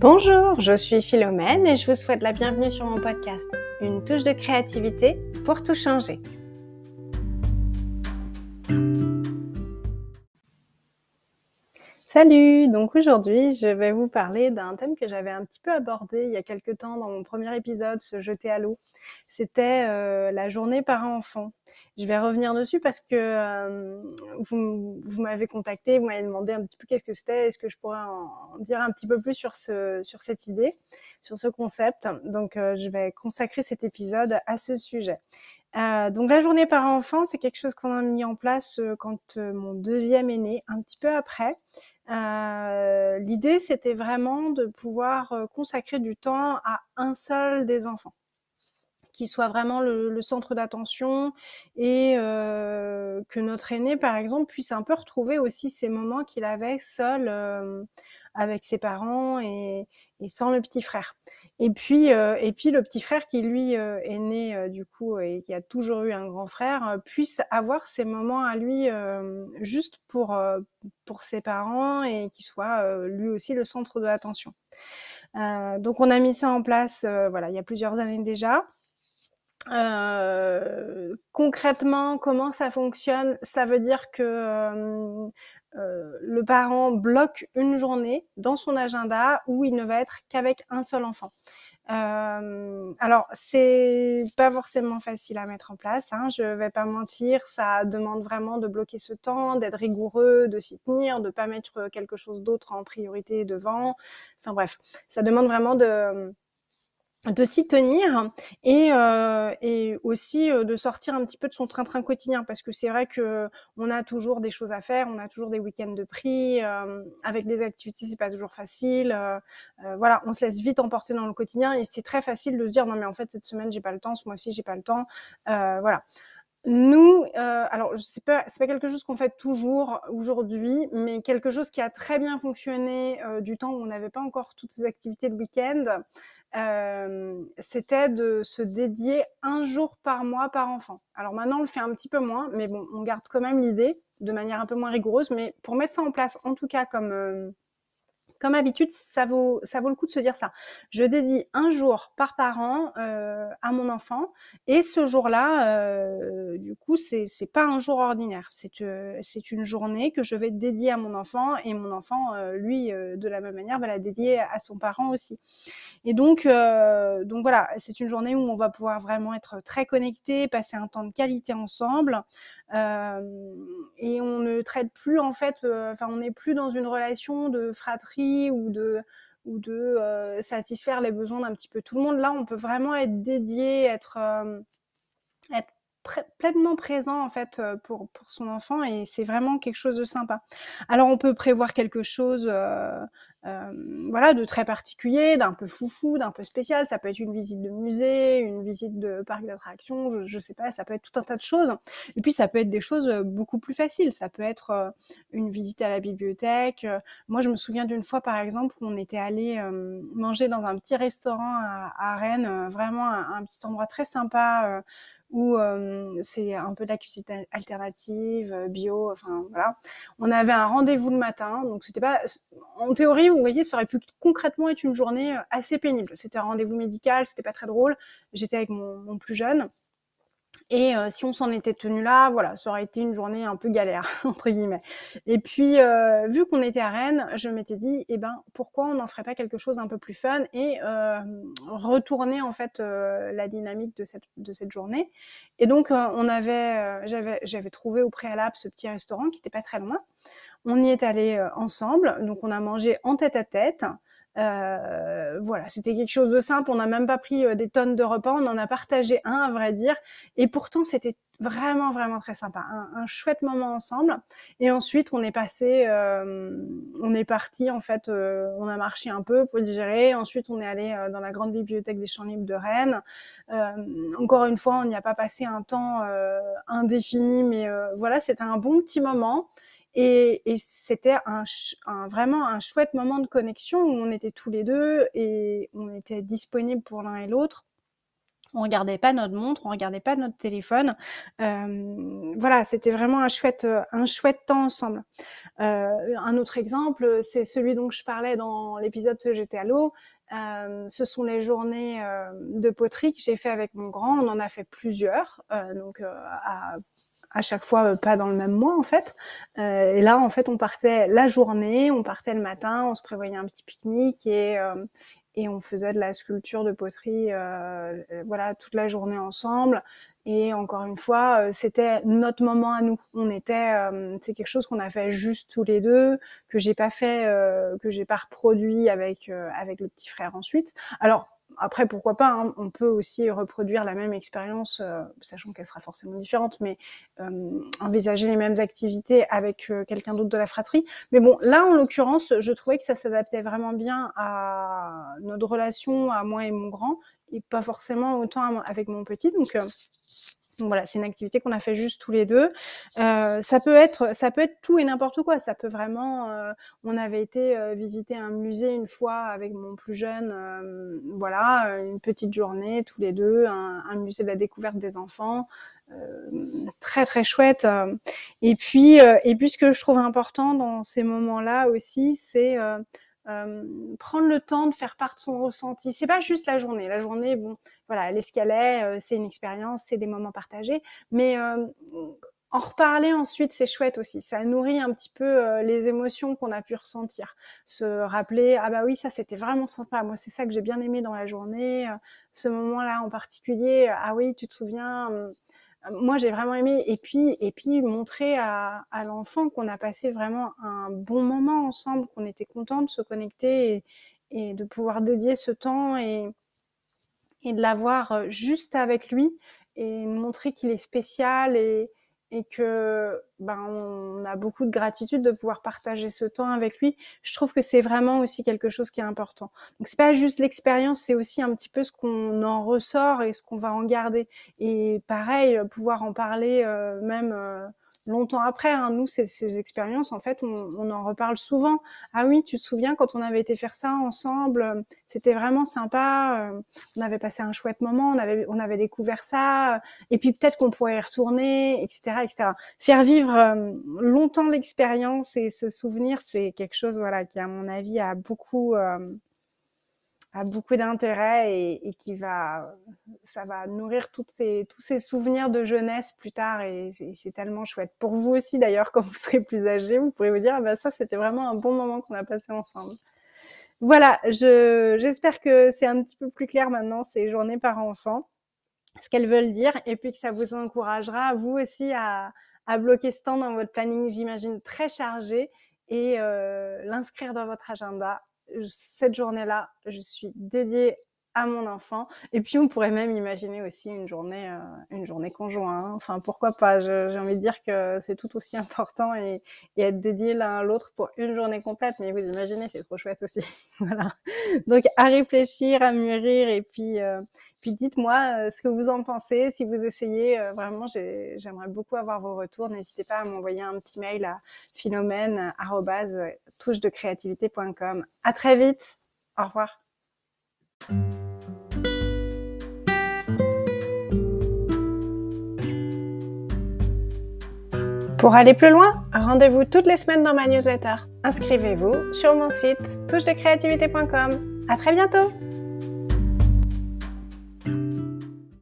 Bonjour, je suis Philomène et je vous souhaite la bienvenue sur mon podcast, une touche de créativité pour tout changer. Salut, donc aujourd'hui je vais vous parler d'un thème que j'avais un petit peu abordé il y a quelques temps dans mon premier épisode, se jeter à l'eau. C'était euh, la journée parent-enfant. Je vais revenir dessus parce que euh, vous, vous m'avez contacté, vous m'avez demandé un petit peu qu'est-ce que c'était, est-ce que je pourrais en, dire un petit peu plus sur, ce, sur cette idée, sur ce concept. Donc euh, je vais consacrer cet épisode à ce sujet. Euh, donc la journée parent-enfant, c'est quelque chose qu'on a mis en place quand mon deuxième est né, un petit peu après. Euh, l'idée, c'était vraiment de pouvoir euh, consacrer du temps à un seul des enfants qui soit vraiment le, centre d'attention et euh, que notre aîné, par exemple, puisse un peu retrouver aussi ces moments qu'il avait seul avec ses parents et, sans le petit frère. Et puis, et puis le petit frère qui lui est né du coup et qui a toujours eu un grand frère puisse avoir ces moments à lui juste pour pour ses parents et qui soit lui aussi le centre de l'attention. donc on a mis ça en place voilà il y a plusieurs années déjà. Euh, concrètement, comment ça fonctionne Ça veut dire que euh, euh, le parent bloque une journée dans son agenda où il ne va être qu'avec un seul enfant. Euh, alors, c'est pas forcément facile à mettre en place. Hein, je vais pas mentir, ça demande vraiment de bloquer ce temps, d'être rigoureux, de s'y tenir, de pas mettre quelque chose d'autre en priorité devant. Enfin bref, ça demande vraiment de de s'y tenir et, euh, et aussi euh, de sortir un petit peu de son train-train quotidien parce que c'est vrai que on a toujours des choses à faire, on a toujours des week-ends de prix, euh, avec des activités c'est pas toujours facile, voilà, on se laisse vite emporter dans le quotidien et c'est très facile de se dire non mais en fait cette semaine j'ai pas le temps, ce mois-ci j'ai pas le temps, voilà. Nous, euh, alors c'est pas c'est pas quelque chose qu'on fait toujours aujourd'hui, mais quelque chose qui a très bien fonctionné euh, du temps où on n'avait pas encore toutes ces activités le week-end, euh, c'était de se dédier un jour par mois par enfant. Alors maintenant on le fait un petit peu moins, mais bon, on garde quand même l'idée de manière un peu moins rigoureuse, mais pour mettre ça en place, en tout cas comme euh, comme habitude, ça vaut, ça vaut le coup de se dire ça. Je dédie un jour par parent euh, à mon enfant et ce jour-là, euh, du coup, c'est pas un jour ordinaire. C'est euh, c'est une journée que je vais dédier à mon enfant et mon enfant, lui, de la même manière, va la dédier à son parent aussi. Et donc, donc voilà, c'est une journée où on va pouvoir vraiment être très connecté, passer un temps de qualité ensemble et on ne traite plus en fait, enfin, on n'est plus dans une relation de fratrie ou de euh, satisfaire les besoins d'un petit peu tout le monde. Là, on peut vraiment être dédié, être, euh, être pleinement présent en fait euh, pour, pour son enfant et c'est vraiment quelque chose de sympa. Alors on peut prévoir quelque chose euh, euh, voilà de très particulier, d'un peu foufou, d'un peu spécial. Ça peut être une visite de musée, une visite de parc d'attractions, je, je sais pas, ça peut être tout un tas de choses. Et puis ça peut être des choses beaucoup plus faciles. Ça peut être une visite à la bibliothèque. Moi je me souviens d'une fois par exemple où on était allé manger dans un petit restaurant à, Rennes, vraiment un, un, petit endroit très sympa où euh, c'est un peu de la cuisine alternative, euh, bio, enfin voilà. On avait un rendez-vous le matin, donc c'était pas, en théorie, vous voyez, ça aurait pu concrètement être une journée euh, assez pénible. C'était un rendez-vous médical, c'était pas très drôle. J'étais avec mon, mon plus jeune. Et euh, si on s'en était tenu là, voilà, ça aurait été une journée un peu galère entre guillemets. Et puis euh, vu qu'on était à Rennes, je m'étais dit, eh ben pourquoi on n'en ferait pas quelque chose un peu plus fun et euh, retourner en fait euh, la dynamique de cette de cette journée. Et donc euh, on avait, j'avais j'avais trouvé au préalable ce petit restaurant qui était pas très loin. On y est allé ensemble, donc on a mangé en tête à tête. Euh, voilà, c'était quelque chose de simple. On n'a même pas pris euh, des tonnes de repas, on en a partagé un, à vrai dire. Et pourtant, c'était vraiment, vraiment très sympa. Un, chouette moment ensemble. Et ensuite, on est passé, euh, on est parti, en fait, euh, on a marché un peu pour digérer. Ensuite, on est allé dans la grande bibliothèque des Champs Libres de Rennes. encore une fois, on n'y a pas passé un temps indéfini, mais voilà, c'était un bon petit moment. Et, et c'était un, un, vraiment un chouette moment de connexion où on était tous les deux et on était disponibles pour l'un et l'autre. on regardait pas notre montre, on regardait pas notre téléphone. Euh, voilà, c'était vraiment un chouette, un chouette temps ensemble. Euh, un autre exemple, c'est celui dont je parlais dans l'épisode Ce j'étais à l'eau. Euh, ce sont les journées euh, de poterie que j'ai fait avec mon grand. On en a fait plusieurs, euh, donc à, à, chaque fois pas dans le même mois en fait. et là, en fait, on partait la journée, on partait le matin, on se prévoyait un petit pique-nique et et on faisait de la sculpture de poterie euh, euh, voilà toute la journée ensemble. Et encore une fois euh, c'était notre moment à nous. On était c'est quelque chose qu'on a fait juste tous les deux que j'ai pas fait que j'ai pas reproduit avec avec le petit frère ensuite. Alors après, pourquoi pas, hein, on peut aussi reproduire la même expérience, euh, sachant qu'elle sera forcément différente, mais euh, envisager les mêmes activités avec euh, quelqu'un d'autre de la fratrie. Mais bon, là, en l'occurrence, je trouvais que ça s'adaptait vraiment bien à notre relation, à moi et mon grand, et pas forcément autant avec mon petit. Donc, voilà, c'est une activité qu'on a fait juste tous les deux. Euh, ça peut être, ça peut être tout et n'importe quoi. Ça peut vraiment. Euh, on avait été euh, visiter un musée une fois avec mon plus jeune. Euh, voilà, une petite journée tous les deux, un, un musée de la découverte des enfants. très très chouette. Et puis, et puis ce que je trouve important dans ces moments-là aussi, c'est euh, prendre le temps de faire part de son ressenti. C'est pas juste la journée. La journée, bon, voilà, est, euh, c'est une expérience, c'est des moments partagés, mais euh, en reparler ensuite, c'est chouette aussi. Ça nourrit un petit peu les émotions qu'on a pu ressentir. Se rappeler, ah bah oui, ça c'était vraiment sympa. Moi, c'est ça que j'ai bien aimé dans la journée. ce moment-là en particulier, ah oui, tu te souviens, moi j'ai vraiment aimé et puis et puis montrer à, l'enfant qu'on a passé vraiment un bon moment ensemble, qu'on était content de se connecter et, et, de pouvoir dédier ce temps et, et de l'avoir juste avec lui et montrer qu'il est spécial et, et que ben on a beaucoup de gratitude de pouvoir partager ce temps avec lui. Je trouve que c'est vraiment aussi quelque chose qui est important. Donc c'est pas juste l'expérience, c'est aussi un petit peu ce qu'on en ressort et ce qu'on va en garder. Et pareil, pouvoir en parler euh, même euh, longtemps après. Hein. Nous, ces, ces, expériences, en fait, on, en reparle souvent. Ah oui, tu te souviens quand on avait été faire ça ensemble, c'était vraiment sympa. Euh, on avait passé un chouette moment, on avait, on avait découvert ça. Et puis peut-être qu'on pourrait y retourner, etc., etc. Faire vivre euh, longtemps l'expérience et se souvenir, c'est quelque chose, voilà, qui à mon avis a beaucoup euh, a beaucoup d'intérêt et, et, qui va, ça va nourrir toutes ces, tous ces souvenirs de jeunesse plus tard et c'est tellement chouette. Pour vous aussi d'ailleurs, quand vous serez plus âgé, vous pourrez vous dire, ah bah ça c'était vraiment un bon moment qu'on a passé ensemble. Voilà, je, j'espère que c'est un petit peu plus clair maintenant ces journées par enfant, ce qu'elles veulent dire et puis que ça vous encouragera vous aussi à, à bloquer ce temps dans votre planning, j'imagine très chargé et euh, l'inscrire dans votre agenda cette journée-là, je suis dédiée à mon enfant. Et puis on pourrait même imaginer aussi une journée, euh, une journée conjointe. Hein. Enfin, pourquoi pas? J'ai envie de dire que c'est tout aussi important et, et être dédié l'un à l'autre pour une journée complète. Mais vous imaginez, c'est trop chouette aussi. voilà. Donc à réfléchir, à mûrir et puis euh, puis dites-moi euh, ce que vous en pensez. Si vous essayez, euh, vraiment, j'aimerais beaucoup avoir vos retours. N'hésitez pas à m'envoyer un petit mail à phénomène.touche-de-créativité.com. À très vite. Au revoir. Pour aller plus loin, rendez-vous toutes les semaines dans ma newsletter. Inscrivez-vous sur mon site touche-de-créativité.com. À très bientôt!